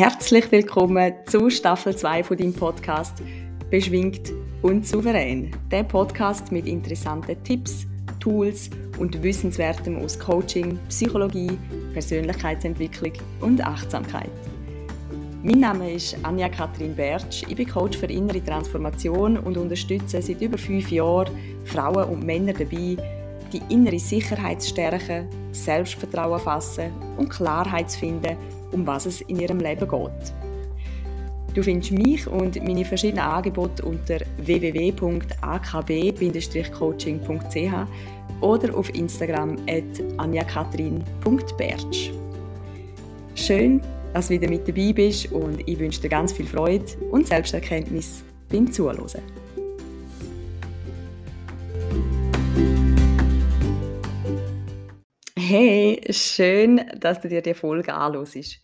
Herzlich willkommen zu Staffel 2 von deinem Podcast Beschwingt und souverän. Der Podcast mit interessanten Tipps, Tools und Wissenswertem aus Coaching, Psychologie, Persönlichkeitsentwicklung und Achtsamkeit. Mein Name ist Anja Kathrin Bertsch. Ich bin Coach für innere Transformation und unterstütze seit über fünf Jahren Frauen und Männer dabei, die innere Sicherheit stärken, Selbstvertrauen fassen und Klarheit zu finden um was es in ihrem Leben geht. Du findest mich und meine verschiedenen Angebote unter www.akb-coaching.ch oder auf Instagram at anjakatrin.bertsch. Schön, dass du wieder mit dabei bist und ich wünsche dir ganz viel Freude und Selbsterkenntnis beim Zuhören. Hey, schön, dass du dir die Folge anhörst.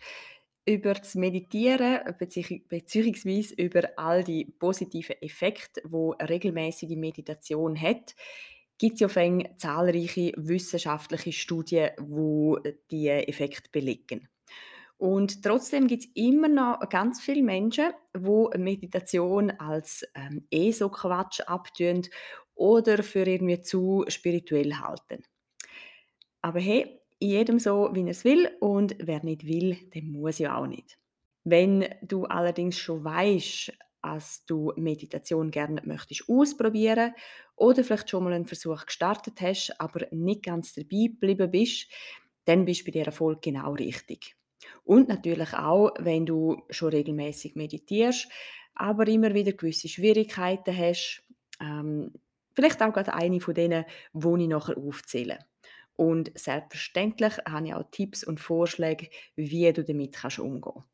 Über das Meditieren bzw. über all die positiven Effekte, wo regelmäßige Meditation hat, gibt es ja zahlreiche wissenschaftliche Studien, wo die Effekte belegen. Und trotzdem gibt es immer noch ganz viele Menschen, wo Meditation als ähm, eh so Quatsch abtun oder für irgendwie zu spirituell halten. Aber hey, jedem so, wie er es will und wer nicht will, der muss ja auch nicht. Wenn du allerdings schon weißt, dass du Meditation gerne möchtest ausprobieren oder vielleicht schon mal einen Versuch gestartet hast, aber nicht ganz dabei geblieben bist, dann bist du bei dieser Erfolg genau richtig. Und natürlich auch, wenn du schon regelmäßig meditierst, aber immer wieder gewisse Schwierigkeiten hast, ähm, vielleicht auch gerade eine von denen, die ich nachher aufzähle. Und selbstverständlich habe ich auch Tipps und Vorschläge, wie du damit kannst umgehen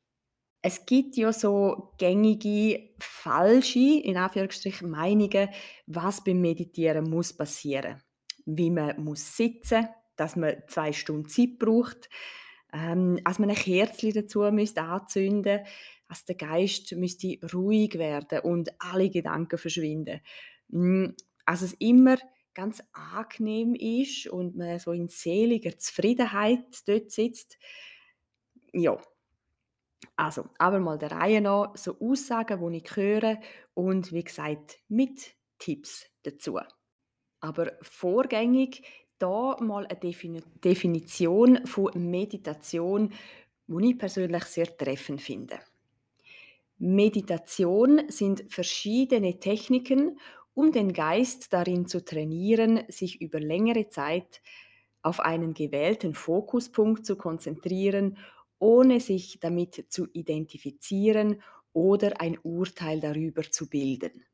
Es gibt ja so gängige, falsche, in Anführungsstrichen, Meinungen, was beim Meditieren muss passieren. Wie man muss sitzen, dass man zwei Stunden Zeit braucht, ähm, als man ein Kerzchen dazu müsste anzünden, dass der Geist müsste ruhig werden und alle Gedanken verschwinden. Hm, also es immer ganz angenehm ist und man so in seliger Zufriedenheit dort sitzt. Ja, also, aber mal der Reihe nach, so Aussagen, die ich höre und wie gesagt, mit Tipps dazu. Aber vorgängig da mal eine Definition von Meditation, die ich persönlich sehr treffend finde. Meditation sind verschiedene Techniken, um den Geist darin zu trainieren, sich über längere Zeit auf einen gewählten Fokuspunkt zu konzentrieren, ohne sich damit zu identifizieren oder ein Urteil darüber zu bilden.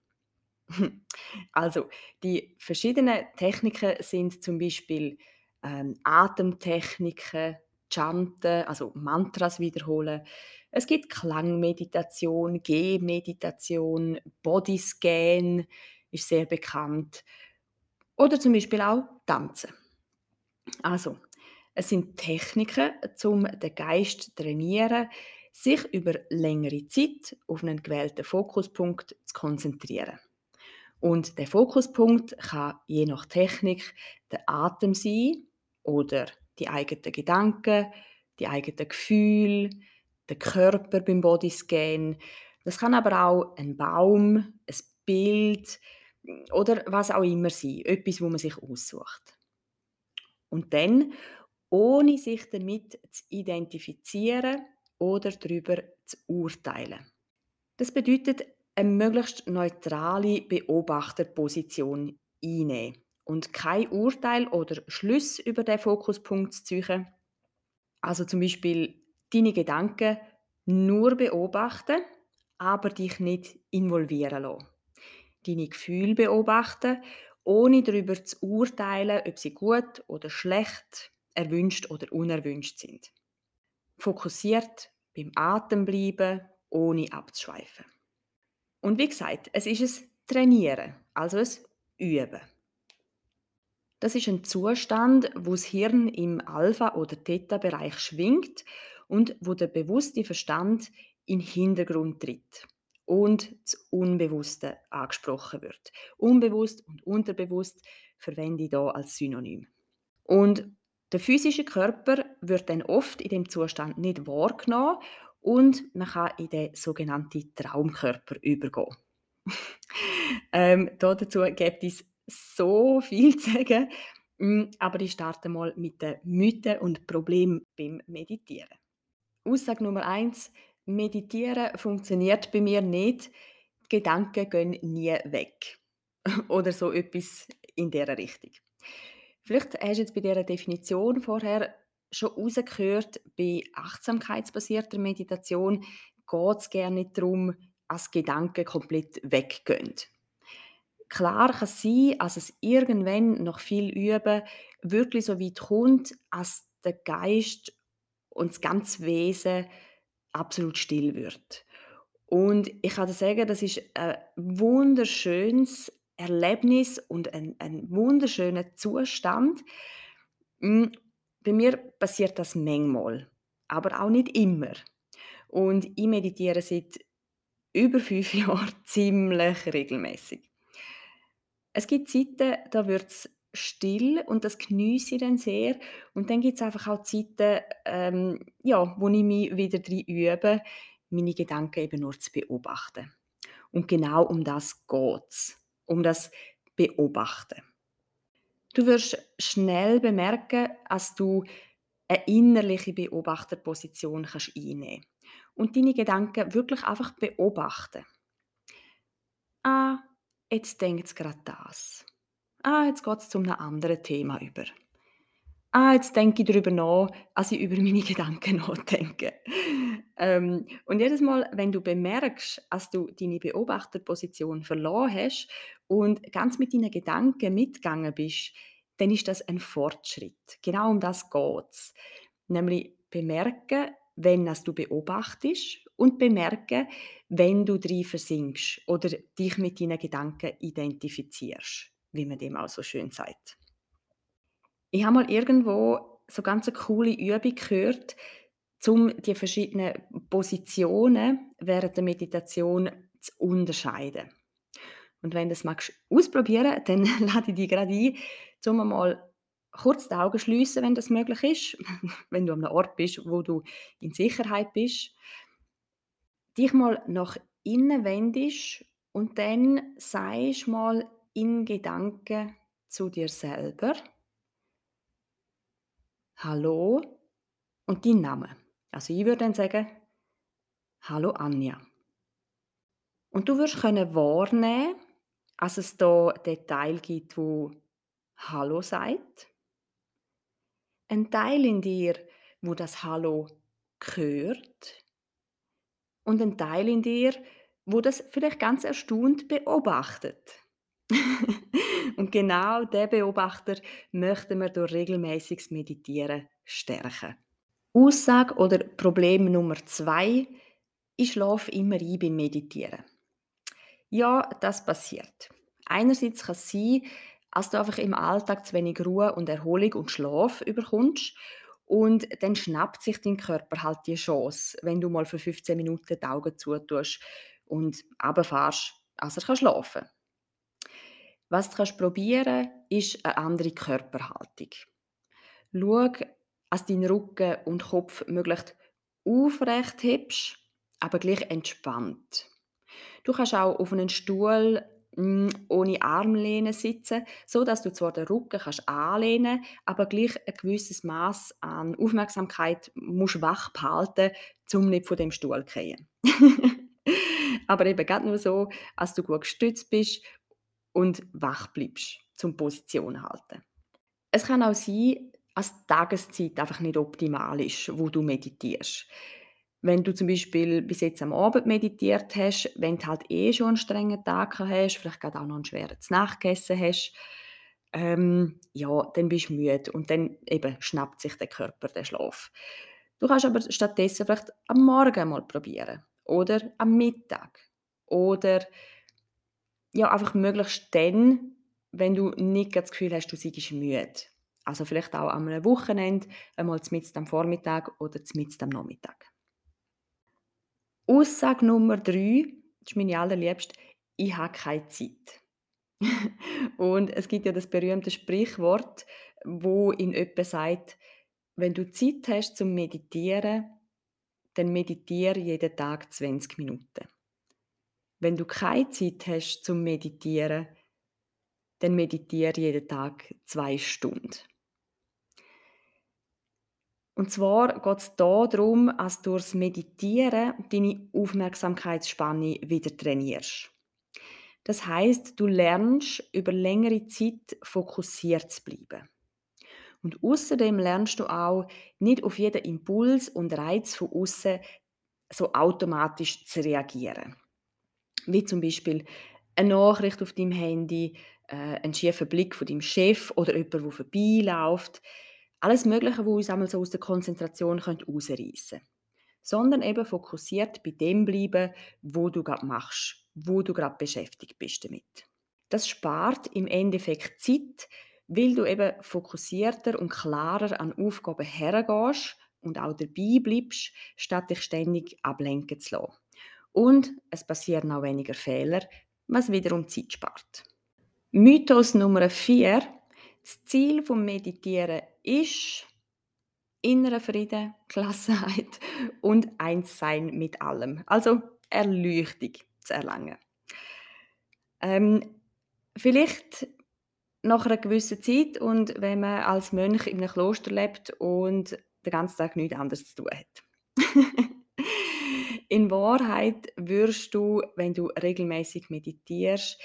Also die verschiedenen Techniken sind zum Beispiel ähm, Atemtechniken, Chanten, also Mantras wiederholen. Es gibt Klangmeditation, Gehmeditation, Bodyscan, ist sehr bekannt. Oder zum Beispiel auch Tanzen. Also, es sind Techniken, um den Geist zu trainieren, sich über längere Zeit auf einen gewählten Fokuspunkt zu konzentrieren. Und der Fokuspunkt kann je nach Technik der Atem sein oder die eigenen Gedanken, die eigenen Gefühle, der Körper beim Bodyscan. Das kann aber auch ein Baum, ein Bild, oder was auch immer sein, etwas, wo man sich aussucht. Und dann, ohne sich damit zu identifizieren oder darüber zu urteilen. Das bedeutet, eine möglichst neutrale Beobachterposition einnehmen und kein Urteil oder Schluss über den Fokuspunkt zu ziehen. Also zum Beispiel deine Gedanken nur beobachten, aber dich nicht involvieren lassen deine Gefühle beobachten, ohne darüber zu urteilen, ob sie gut oder schlecht, erwünscht oder unerwünscht sind. Fokussiert beim Atem bleiben, ohne abzuschweifen. Und wie gesagt, es ist es Trainieren, also es Üben. Das ist ein Zustand, wo das Hirn im Alpha- oder Theta-Bereich schwingt und wo der bewusste Verstand in den Hintergrund tritt und das Unbewusste angesprochen wird. Unbewusst und unterbewusst verwende ich hier als Synonym. Und der physische Körper wird dann oft in dem Zustand nicht wahrgenommen und man kann in den sogenannten Traumkörper übergehen. ähm, dazu gibt es so viel zu sagen, mm, aber ich starte mal mit den Mythen und Problemen beim Meditieren. Aussage Nummer eins: Meditieren funktioniert bei mir nicht. Die Gedanken gehen nie weg. Oder so etwas in dieser Richtung. Vielleicht hast du jetzt bei dieser Definition vorher schon rausgehört, bei achtsamkeitsbasierter Meditation geht es gerne nicht darum, dass Gedanken komplett weggehen. Klar kann es sein, dass es irgendwann noch viel Üben wirklich so weit kommt, dass der Geist und das ganze Wesen absolut still wird. Und ich kann sagen, das ist ein wunderschönes Erlebnis und ein, ein wunderschöner Zustand. Hm, bei mir passiert das manchmal, aber auch nicht immer. Und ich meditiere seit über fünf Jahren ziemlich regelmäßig. Es gibt Zeiten, da wird es still und das genieße ich dann sehr. Und dann gibt es einfach auch Zeiten, ähm, ja, wo ich mich wieder drin übe, meine Gedanken eben nur zu beobachten. Und genau um das geht es, um das Beobachten. Du wirst schnell bemerken, dass du eine innerliche Beobachterposition kannst einnehmen und deine Gedanken wirklich einfach beobachten. Ah, jetzt denkt es gerade das. Ah, jetzt geht es zu einem anderen Thema über. Ah, jetzt denke ich darüber nach, als ich über meine Gedanken nachdenke. ähm, und jedes Mal, wenn du bemerkst, dass du deine Beobachterposition verloren hast und ganz mit deinen Gedanken mitgegangen bist, dann ist das ein Fortschritt. Genau um das geht es. Nämlich bemerken, wenn das du beobachtest und bemerken, wenn du drin versinkst oder dich mit deinen Gedanken identifizierst, wie man dem auch so schön sagt. Ich habe mal irgendwo so ganz eine coole Übung gehört, um die verschiedenen Positionen während der Meditation zu unterscheiden. Und wenn du das magst ausprobieren, dann lade ich dich gerade ein, um mal kurz die Augen schließen, wenn das möglich ist, wenn du an einem Ort bist, wo du in Sicherheit bist, dich mal nach innen wendest und dann sagst mal in Gedanken zu dir selber, Hallo und dein Name. Also ich würde dann sagen, Hallo Anja. Und du wirst können wahrnehmen, dass es da den Teil gibt, wo Hallo sagt. Ein Teil in dir, wo das Hallo hört. Und ein Teil in dir, wo das vielleicht ganz erstaunt beobachtet. Und genau der Beobachter möchten wir durch regelmäßiges Meditieren stärken. Aussage oder Problem Nummer zwei, ich schlafe immer ein beim Meditieren. Ja, das passiert. Einerseits kann es sein, dass du einfach im Alltag zu wenig Ruhe und Erholung und Schlaf überkommst und dann schnappt sich dein Körper halt die Chance, wenn du mal für 15 Minuten die Augen zutust und runterfährst, als er schlafen kann. Was du probieren kannst, ist eine andere Körperhaltung. Schau, dass dein Rücken und Kopf möglichst aufrecht hebst, aber gleich entspannt. Du kannst auch auf einem Stuhl hm, ohne Armlehne sitzen, so dass du zwar den Rücken kannst anlehnen, aber gleich ein gewisses Maß an Aufmerksamkeit musst wach behalten, um nicht von dem Stuhl zu fallen. aber eben gerade nur so, dass du gut gestützt bist und wach bleibst, zum Position halten. Es kann auch sein, dass die Tageszeit einfach nicht optimal ist, wo du meditierst. Wenn du zum Beispiel bis jetzt am Abend meditiert hast, wenn du halt eh schon einen strengen Tag hast, vielleicht gerade auch noch einen schweren Nacht gegessen hast, ähm, ja, dann bist du müde und dann eben schnappt sich der Körper den Schlaf. Du kannst aber stattdessen vielleicht am Morgen mal probieren oder am Mittag oder ja, einfach möglichst dann, wenn du nicht das Gefühl hast, du seist müde. Also vielleicht auch am Wochenende, einmal mitten am Vormittag oder mitten am Nachmittag. Aussage Nummer drei, das ist meine allerliebste, ich habe keine Zeit. und es gibt ja das berühmte Sprichwort, wo in etwa sagt, wenn du Zeit hast zum Meditieren, dann meditiere jeden Tag 20 Minuten. Wenn du keine Zeit hast zum Meditieren, dann meditiere jeden Tag zwei Stunden. Und zwar geht es darum, dass du durchs Meditieren deine Aufmerksamkeitsspanne wieder trainierst. Das heißt, du lernst über längere Zeit fokussiert zu bleiben. Und außerdem lernst du auch nicht auf jeden Impuls und Reiz von außen so automatisch zu reagieren. Wie zum Beispiel eine Nachricht auf deinem Handy, äh, ein schiefer Blick von deinem Chef oder jemand, der vorbeiläuft. Alles Mögliche, wo uns einmal so aus der Konzentration rausreißen könnte. Sondern eben fokussiert bei dem bleiben, wo du gerade machst, wo du gerade beschäftigt bist damit. Das spart im Endeffekt Zeit, weil du eben fokussierter und klarer an Aufgaben hergehst und auch dabei bleibst, statt dich ständig ablenken zu lassen. Und es passieren auch weniger Fehler, was wiederum Zeit spart. Mythos Nummer 4. Das Ziel vom Meditieren ist innerer Frieden, Gelassenheit und Einssein mit allem. Also Erleuchtung zu erlangen. Ähm, vielleicht nach einer gewissen Zeit und wenn man als Mönch in einem Kloster lebt und den ganzen Tag nichts anderes zu tun hat. in Wahrheit wirst du, wenn du regelmäßig meditierst,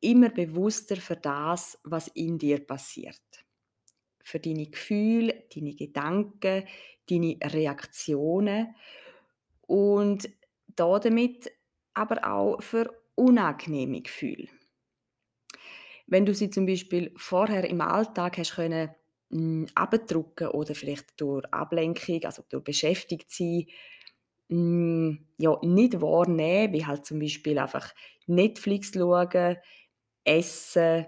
immer bewusster für das, was in dir passiert. Für deine Gefühle, deine Gedanken, deine Reaktionen und damit aber auch für unangenehme Gefühle. Wenn du sie zum Beispiel vorher im Alltag hast können hm, abdrucken oder vielleicht durch Ablenkung, also durch beschäftigt sein, hm, ja, nicht wahrnehmen, wie halt zum Beispiel einfach Netflix schauen, essen,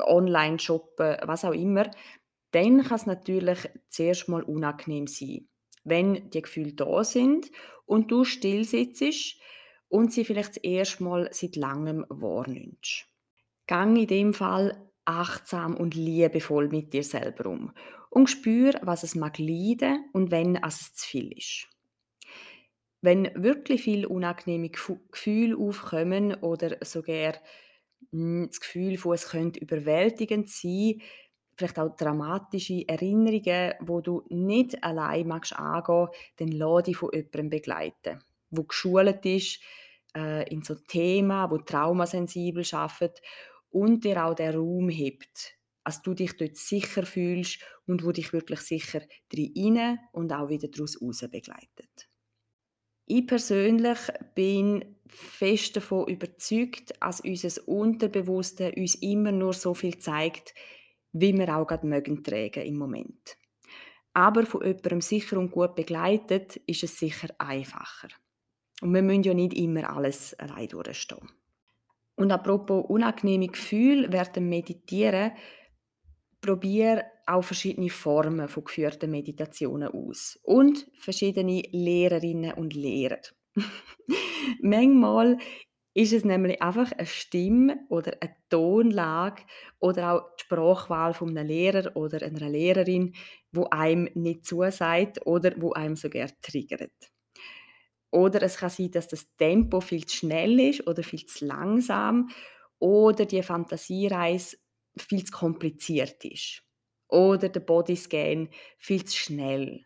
online shoppen, was auch immer, dann kann es natürlich zuerst mal unangenehm sein, wenn die Gefühle da sind und du still sitzt und sie vielleicht das Mal seit langem wahrnimmst. Gang in dem Fall achtsam und liebevoll mit dir selber um und spür, was es mag leiden und wenn es zu viel ist. Wenn wirklich viele unangenehme Gefühle aufkommen oder sogar hm, das Gefühl von, es könnte überwältigend sein, vielleicht auch dramatische Erinnerungen, wo du nicht allein magst angehen, dann lass dich von jemandem begleiten, wo geschult ist äh, in so Themen, wo traumasensibel arbeitet und dir auch den Raum hebt, dass du dich dort sicher fühlst und wo dich wirklich sicher drin und auch wieder daraus raus begleitet. Ich persönlich bin fest davon überzeugt, dass unser Unterbewusste uns immer nur so viel zeigt, wie wir auch gerade mögen tragen im Moment. Aber von jemandem sicher und gut begleitet ist es sicher einfacher. Und wir müssen ja nicht immer alles allein durchstehen. Und apropos unangenehme Gefühle während dem Meditieren, probiere auch verschiedene Formen von geführten Meditationen aus und verschiedene Lehrerinnen und Lehrer. Manchmal ist es nämlich einfach eine Stimme oder eine Tonlage oder auch die Sprachwahl von einem Lehrer oder einer Lehrerin, wo einem nicht zusagt oder wo einem sogar triggert. Oder es kann sein, dass das Tempo viel zu schnell ist oder viel zu langsam oder die Fantasiereise viel zu kompliziert ist. Oder der Bodyscan viel zu schnell.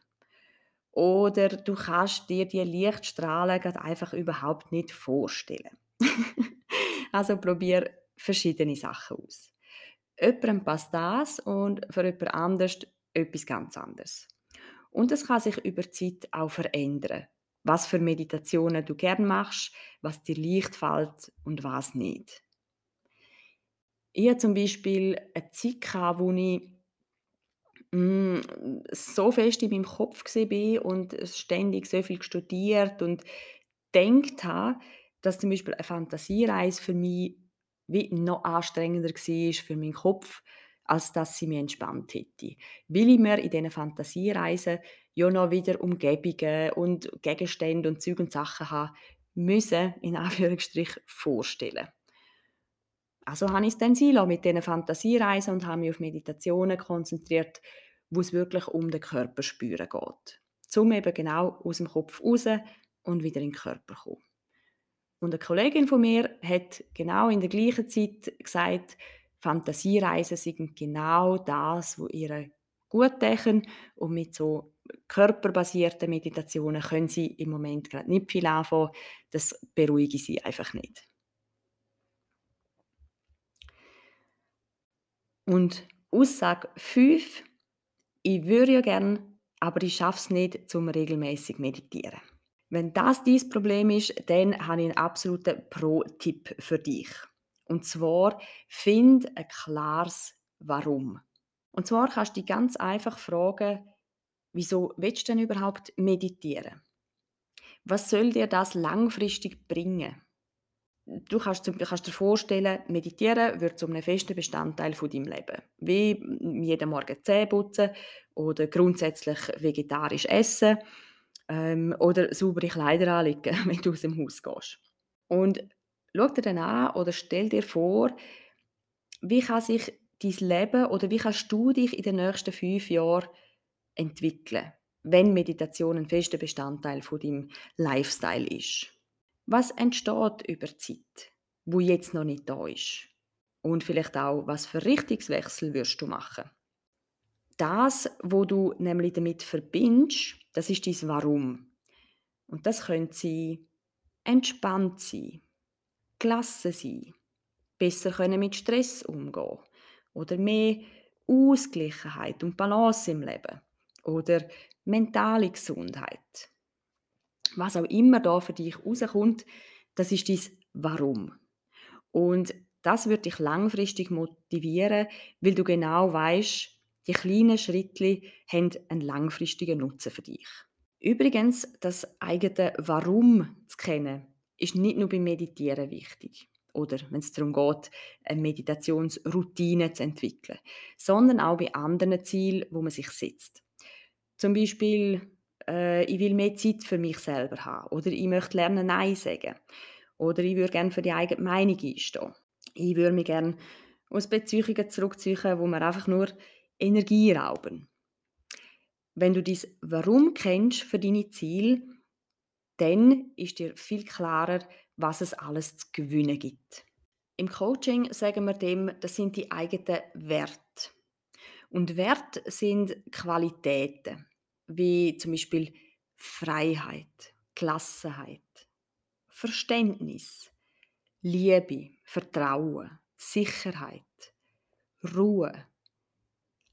Oder du kannst dir die Lichtstrahlen einfach überhaupt nicht vorstellen. also probier verschiedene Sachen aus. Jemandem passt das und für jemand anders etwas ganz anderes. Und es kann sich über die Zeit auch verändern was für Meditationen du gern machst, was dir leicht fällt und was nicht. Ich hatte zum Beispiel eine Zeit, wo ich mm, so fest in meinem Kopf war und ständig so viel studiert und gedacht habe, dass zum Beispiel eine Fantasiereise für mich wie noch anstrengender war für meinen Kopf, als dass sie mich entspannt hätte. Weil ich mir in diesen Fantasiereisen ja noch wieder Umgebungen und Gegenstände und Züge und Sachen haben müssen, in Anführungsstrich, vorstellen. Also habe ich es dann sein mit diesen Fantasiereisen und habe mich auf Meditationen konzentriert, wo es wirklich um den Körper spüren geht. um eben genau aus dem Kopf raus und wieder in den Körper kommen. Und eine Kollegin von mir hat genau in der gleichen Zeit gesagt, Fantasiereisen sind genau das, was ihr gut denken und mit so körperbasierten Meditationen können sie im Moment gerade nicht viel anfangen. Das beruhige sie einfach nicht. Und Aussage 5, ich würde ja gerne, aber ich schaffe es nicht, zum regelmäßig meditieren. Wenn das dein Problem ist, dann habe ich einen absoluten Pro-Tipp für dich. Und zwar, find ein klares Warum. Und zwar kannst du dich ganz einfach fragen, wieso willst du denn überhaupt meditieren? Was soll dir das langfristig bringen? Du kannst, kannst dir vorstellen, meditieren wird zu einem festen Bestandteil von deinem Leben. Wie jeden Morgen Zähne putzen oder grundsätzlich vegetarisch essen ähm, oder saubere Kleider anlegen, wenn du aus dem Haus gehst. Und schau dir dann an oder stell dir vor, wie kann sich dein Leben oder wie kannst du dich in den nächsten fünf Jahren entwickeln, wenn Meditation ein fester Bestandteil von deinem Lifestyle ist. Was entsteht über die Zeit, wo jetzt noch nicht da ist? Und vielleicht auch, was für Richtungswechsel wirst du machen? Das, wo du nämlich damit verbindest, das ist dein Warum. Und das könnte sein, entspannt sein, gelassen sein, besser können mit Stress umgehen oder mehr Ausgleichheit und Balance im Leben oder mentale Gesundheit. Was auch immer da für dich rauskommt, das ist dein Warum. Und das wird dich langfristig motivieren, weil du genau weißt, die kleinen Schritte haben einen langfristigen Nutzen für dich. Übrigens, das eigene Warum zu kennen, ist nicht nur beim Meditieren wichtig oder wenn es darum geht, eine Meditationsroutine zu entwickeln, sondern auch bei anderen Zielen, wo man sich setzt. Zum Beispiel, äh, ich will mehr Zeit für mich selber haben oder ich möchte lernen, Nein sagen oder ich würde gerne für die eigene Meinung einstehen. Ich würde mich gerne aus Beziehungen zurückziehen, wo man einfach nur Energie rauben. Wenn du dies Warum kennst für deine Ziele, dann ist dir viel klarer, was es alles zu gewinnen gibt. Im Coaching sagen wir dem, das sind die eigenen Werte. Und Werte sind Qualitäten, wie zum Beispiel Freiheit, Gelassenheit, Verständnis, Liebe, Vertrauen, Sicherheit, Ruhe,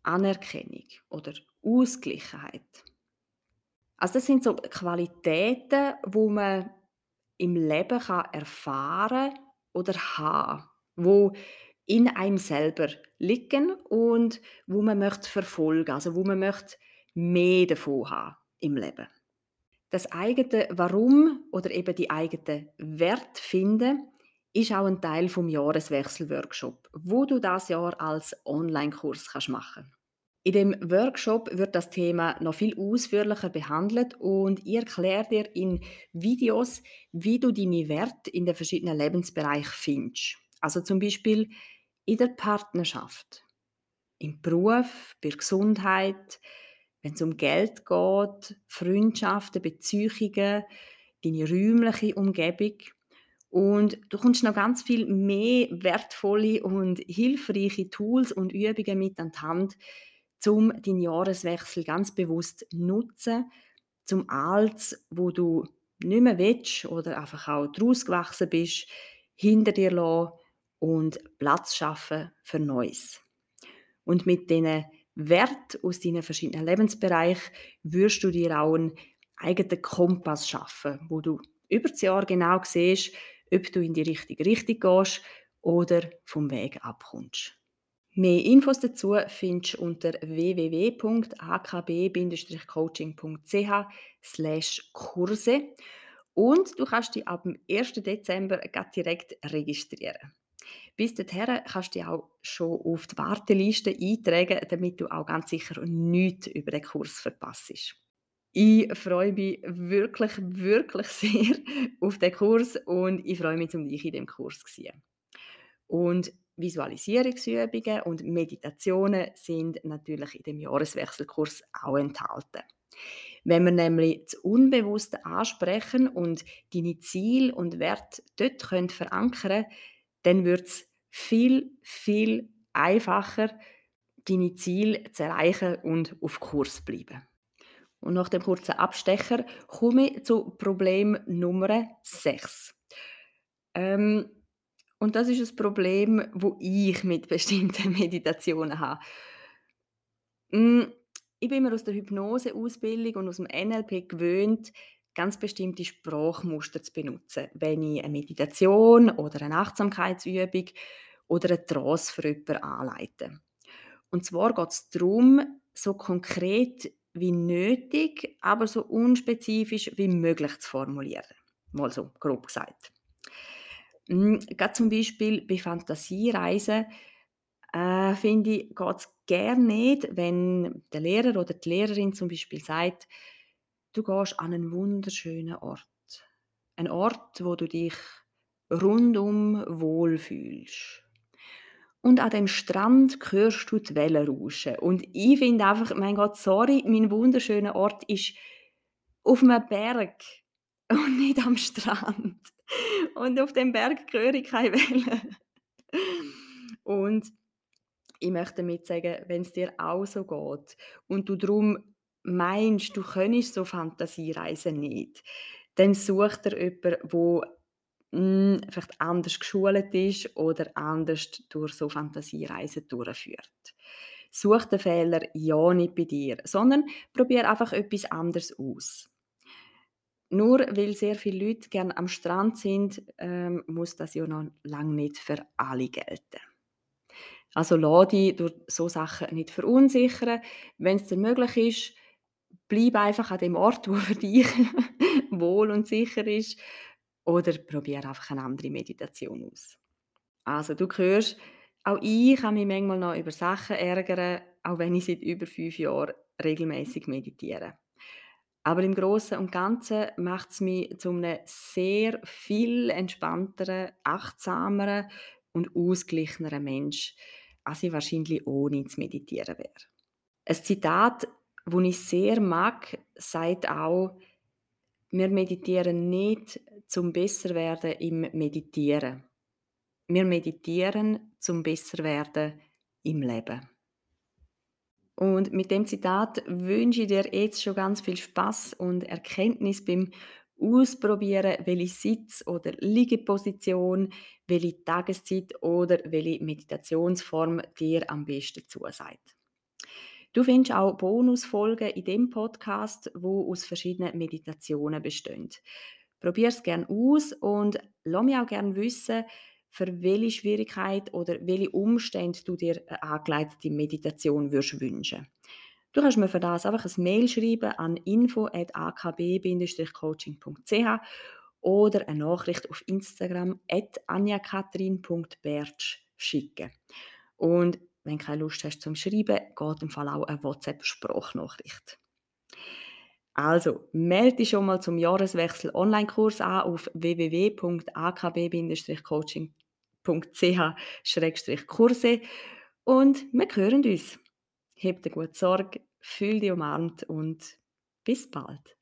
Anerkennung oder Ausgleichheit. Also das sind so Qualitäten, wo man im Leben kann erfahren oder haben, wo in einem selber liegen und wo man möchte verfolgen, also wo man möchte mehr davon haben im Leben. Das eigene Warum oder eben die eigene Wert finden ist auch ein Teil vom Jahreswechsel-Workshop, wo du das Jahr als Online-Kurs kannst machen. In dem Workshop wird das Thema noch viel ausführlicher behandelt und ich erkläre dir in Videos, wie du deine Werte in den verschiedenen Lebensbereichen findest. Also zum Beispiel in der Partnerschaft, im Beruf, bei der Gesundheit, wenn es um Geld geht, Freundschaften, Beziehungen, deine räumliche Umgebung und du kommst noch ganz viel mehr wertvolle und hilfreiche Tools und Übungen mit an die Hand, um deinen Jahreswechsel ganz bewusst nutzen, zum Alts, wo du nicht mehr willst oder einfach auch daraus gewachsen bist, hinter dir lassen und Platz schaffen für Neues. Und mit diesen Wert aus deinen verschiedenen Lebensbereichen wirst du dir auch einen eigenen Kompass schaffen, wo du über das Jahr genau siehst, ob du in die richtige Richtung gehst oder vom Weg abkommst. Mehr Infos dazu findest du unter www.akb-coaching.ch Kurse und du kannst dich ab dem 1. Dezember direkt registrieren. Bis dahin kannst du dich auch schon auf die Warteliste eintragen, damit du auch ganz sicher nichts über den Kurs verpasst. Ich freue mich wirklich, wirklich sehr auf den Kurs und ich freue mich, um dich in dem Kurs zu sehen. Und Visualisierungsübungen und Meditationen sind natürlich in dem Jahreswechselkurs auch enthalten. Wenn wir nämlich das Unbewusste ansprechen und deine Ziel und Wert dort können verankern dann wird es viel, viel einfacher, deine Ziele zu erreichen und auf Kurs bleiben. Und nach dem kurzen Abstecher komme ich zu Problem Nummer 6. Ähm, und das ist ein Problem, wo ich mit bestimmten Meditationen habe. Hm, ich bin mir aus der Hypnoseausbildung und aus dem NLP gewöhnt, ganz bestimmte Sprachmuster zu benutzen, wenn ich eine Meditation oder eine Achtsamkeitsübung oder eine Trance für jemanden anleite. Und zwar geht es darum, so konkret wie nötig, aber so unspezifisch wie möglich zu formulieren. Mal so grob gesagt. Hm, gerade zum Beispiel bei Fantasiereisen äh, finde ich, geht es gerne nicht, wenn der Lehrer oder die Lehrerin zum Beispiel sagt, du gehst an einen wunderschönen Ort. Ein Ort, wo du dich rundum wohlfühlst. Und an dem Strand hörst du die Wellen rauschen. Und ich finde einfach, mein Gott, sorry, mein wunderschöner Ort ist auf einem Berg und nicht am Strand. Und auf dem Berg höre ich keine Wellen. Und ich möchte damit sagen, wenn es dir auch so geht und du darum meinst, du könntest so Fantasiereisen nicht, dann such dir jemanden, wo mh, hm, vielleicht anders geschult ist oder anders durch so Fantasiereisen durchführt. Such den Fehler ja nicht bei dir, sondern probier einfach etwas anderes aus. Nur weil sehr viele Leute gerne am Strand sind, ähm, muss das ja noch lange nicht für alle gelten. Also lass dich durch so Sachen nicht verunsichern. Wenn es dir möglich ist, bleib einfach an dem Ort, wo für dich wohl und sicher ist. Oder probiere einfach eine andere Meditation aus. Also du hörst, auch ich kann mich manchmal noch über Sachen ärgern, auch wenn ich seit über fünf Jahren regelmäßig meditiere. Aber im Großen und Ganzen macht es mich zu einem sehr viel entspannteren, achtsameren und ausgeglicheneren Mensch, als ich wahrscheinlich ohne zu meditieren wäre. Ein Zitat, das ich sehr mag, sagt auch, wir meditieren nicht zum besser werden im Meditieren. Wir meditieren zum besser werden im Leben. Und mit dem Zitat wünsche ich dir jetzt schon ganz viel Spaß und Erkenntnis beim Ausprobieren, welche Sitz- oder Liegeposition, welche Tageszeit oder welche Meditationsform dir am besten zusagt. Du findest auch Bonusfolgen in dem Podcast, wo aus verschiedenen Meditationen bestehen. Probier es gerne aus und lass mich auch gerne wissen, für welche Schwierigkeit oder welche Umstände du dir eine angeleitete Meditation würdest wünschen. Du kannst mir für das einfach ein Mail schreiben an info.akb-coaching.ch oder eine Nachricht auf Instagram at anjakatrin.bertsch schicken. Und wenn du keine Lust hast zum Schreiben, geht im Fall auch eine WhatsApp-Sprachnachricht. Also, melde dich schon mal zum Jahreswechsel Online-Kurs an auf www.akb-coaching.ch-kurse und wir hören uns. Heb dir gut Sorge, fühl dich umarmt und bis bald.